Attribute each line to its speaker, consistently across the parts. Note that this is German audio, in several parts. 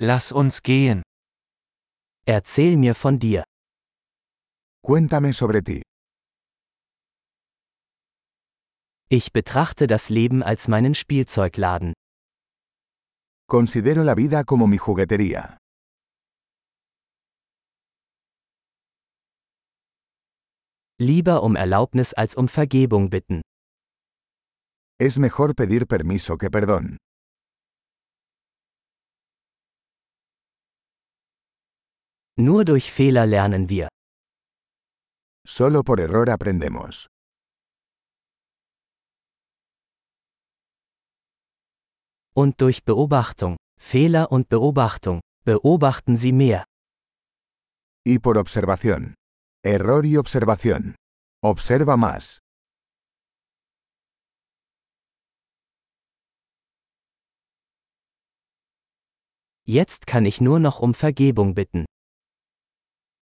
Speaker 1: Lass uns gehen.
Speaker 2: Erzähl mir von dir.
Speaker 3: Cuéntame sobre ti.
Speaker 2: Ich betrachte das Leben als meinen Spielzeugladen.
Speaker 3: Considero la vida como mi juguetería.
Speaker 2: Lieber um Erlaubnis als um Vergebung bitten.
Speaker 3: Es mejor pedir permiso que perdón.
Speaker 2: Nur durch Fehler lernen wir.
Speaker 3: Solo por error aprendemos.
Speaker 2: Und durch Beobachtung, Fehler und Beobachtung, beobachten Sie mehr.
Speaker 3: Y por observación. Error y observación. Observa más.
Speaker 2: Jetzt kann ich nur noch um Vergebung bitten.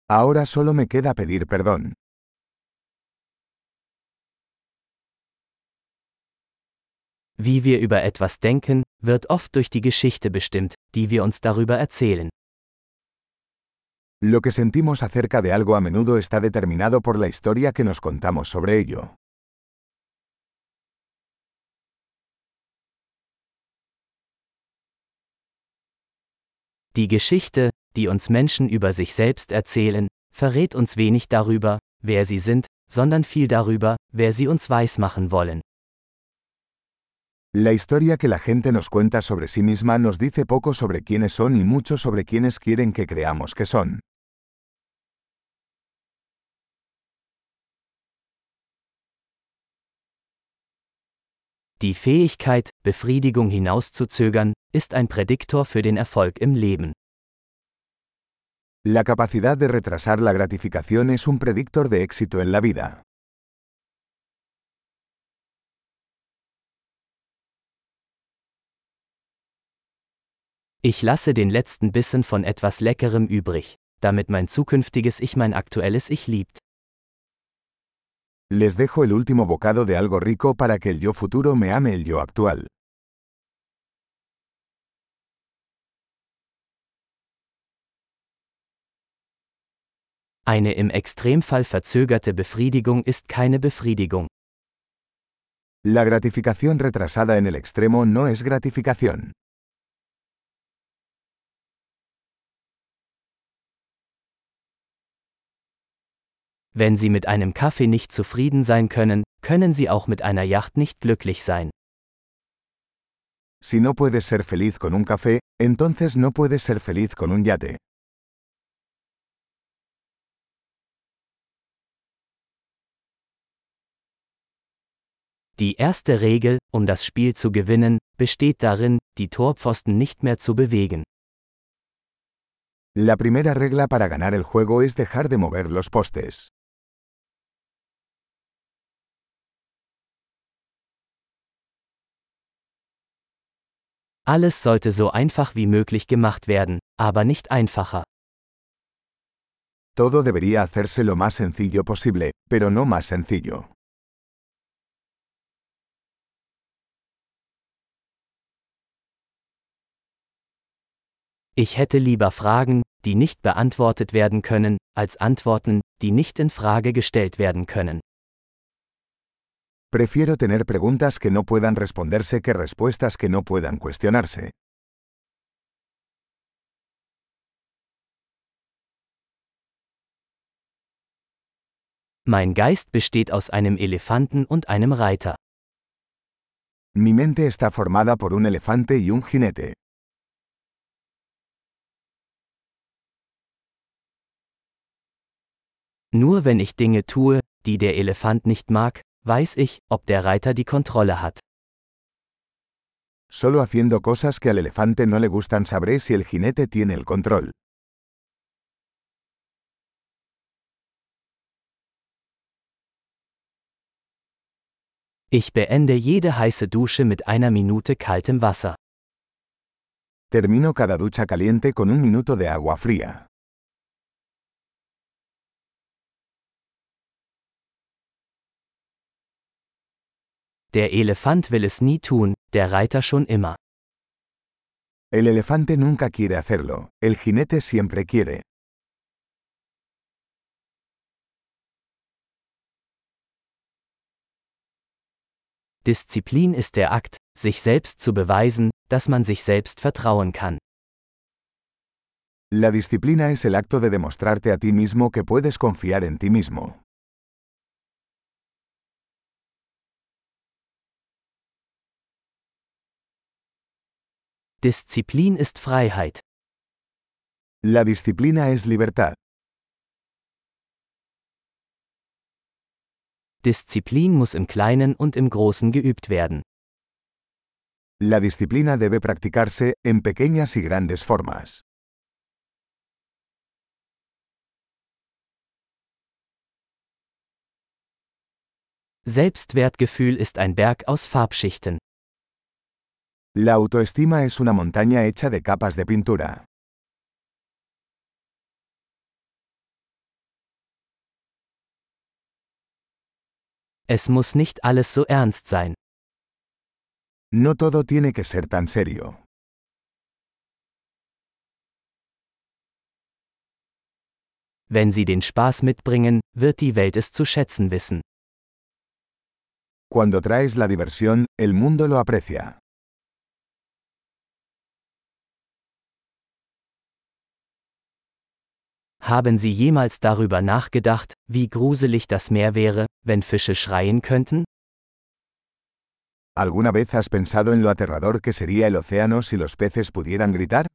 Speaker 3: Ahora solo me queda pedir perdón.
Speaker 2: Wie wir über etwas denken, wird oft durch die Geschichte bestimmt, die wir uns darüber erzählen.
Speaker 3: Lo que sentimos acerca de algo a menudo está determinado por la historia que nos contamos sobre ello.
Speaker 2: Die Geschichte, die uns Menschen über sich selbst erzählen, verrät uns wenig darüber, wer sie sind, sondern viel darüber, wer sie uns weismachen wollen.
Speaker 3: La historia que la gente nos cuenta sobre sí misma nos dice poco sobre quiénes son y mucho sobre quiénes quieren que creamos que son.
Speaker 2: Die Fähigkeit, Befriedigung hinauszuzögern, ist ein Prädiktor für den Erfolg im Leben.
Speaker 3: La capacidad de retrasar la gratificación es un predictor de éxito en la vida.
Speaker 2: Ich lasse den letzten Bissen von etwas Leckerem übrig, damit mein zukünftiges Ich mein aktuelles Ich liebt.
Speaker 3: Les dejo el último bocado de algo rico para que el yo futuro me ame el yo actual.
Speaker 2: Eine im Extremfall verzögerte Befriedigung ist keine Befriedigung.
Speaker 3: La gratificación retrasada en el extremo no es gratificación.
Speaker 2: Wenn Sie mit einem Kaffee nicht zufrieden sein können, können Sie auch mit einer Yacht nicht glücklich sein.
Speaker 3: Si no puedes ser feliz con un café, entonces no puedes ser feliz con un yate.
Speaker 2: Die erste Regel, um das Spiel zu gewinnen, besteht darin, die Torpfosten nicht mehr zu bewegen.
Speaker 3: La primera regla para ganar el juego es dejar de mover los postes.
Speaker 2: Alles sollte so einfach wie möglich gemacht werden, aber nicht einfacher.
Speaker 3: Todo debería hacerse lo más sencillo posible, pero no más sencillo.
Speaker 2: Ich hätte lieber Fragen, die nicht beantwortet werden können, als Antworten, die nicht in Frage gestellt werden können.
Speaker 3: Prefiero tener preguntas que no puedan responderse que respuestas que no puedan cuestionarse.
Speaker 2: Mein Geist besteht aus einem Elefanten und einem Reiter.
Speaker 3: Mi mente está formada por un elefante y un jinete.
Speaker 2: Nur wenn ich Dinge tue, die der Elefant nicht mag, weiß ich, ob der Reiter die Kontrolle hat.
Speaker 3: Solo haciendo cosas que al elefante no le gustan sabré si el jinete tiene el control.
Speaker 2: Ich beende jede heiße Dusche mit einer Minute kaltem Wasser.
Speaker 3: Termino cada ducha caliente con un minuto de agua fría.
Speaker 2: Der Elefant will es nie tun, der Reiter schon immer.
Speaker 3: El elefante nunca quiere hacerlo, el jinete siempre quiere.
Speaker 2: Disziplin ist der Akt, sich selbst zu beweisen, dass man sich selbst vertrauen kann.
Speaker 3: La disciplina es el acto de demostrarte a ti mismo que puedes confiar en ti mismo.
Speaker 2: Disziplin ist Freiheit.
Speaker 3: La disciplina es libertad.
Speaker 2: Disziplin muss im Kleinen und im Großen geübt werden.
Speaker 3: La disciplina debe practicarse en pequeñas y grandes formas.
Speaker 2: Selbstwertgefühl ist ein Berg aus Farbschichten.
Speaker 3: La autoestima es una montaña hecha de capas de pintura.
Speaker 2: Es muss nicht alles so ernst sein.
Speaker 3: No todo tiene que ser tan serio.
Speaker 2: Wenn Sie den Spaß mitbringen, wird die Welt es zu schätzen wissen.
Speaker 3: Cuando traes la diversión, el mundo lo aprecia.
Speaker 2: Haben Sie jemals darüber nachgedacht, wie gruselig das Meer wäre, wenn Fische schreien könnten?
Speaker 3: ¿Alguna vez has pensado en lo aterrador que sería el océano si los peces pudieran gritar?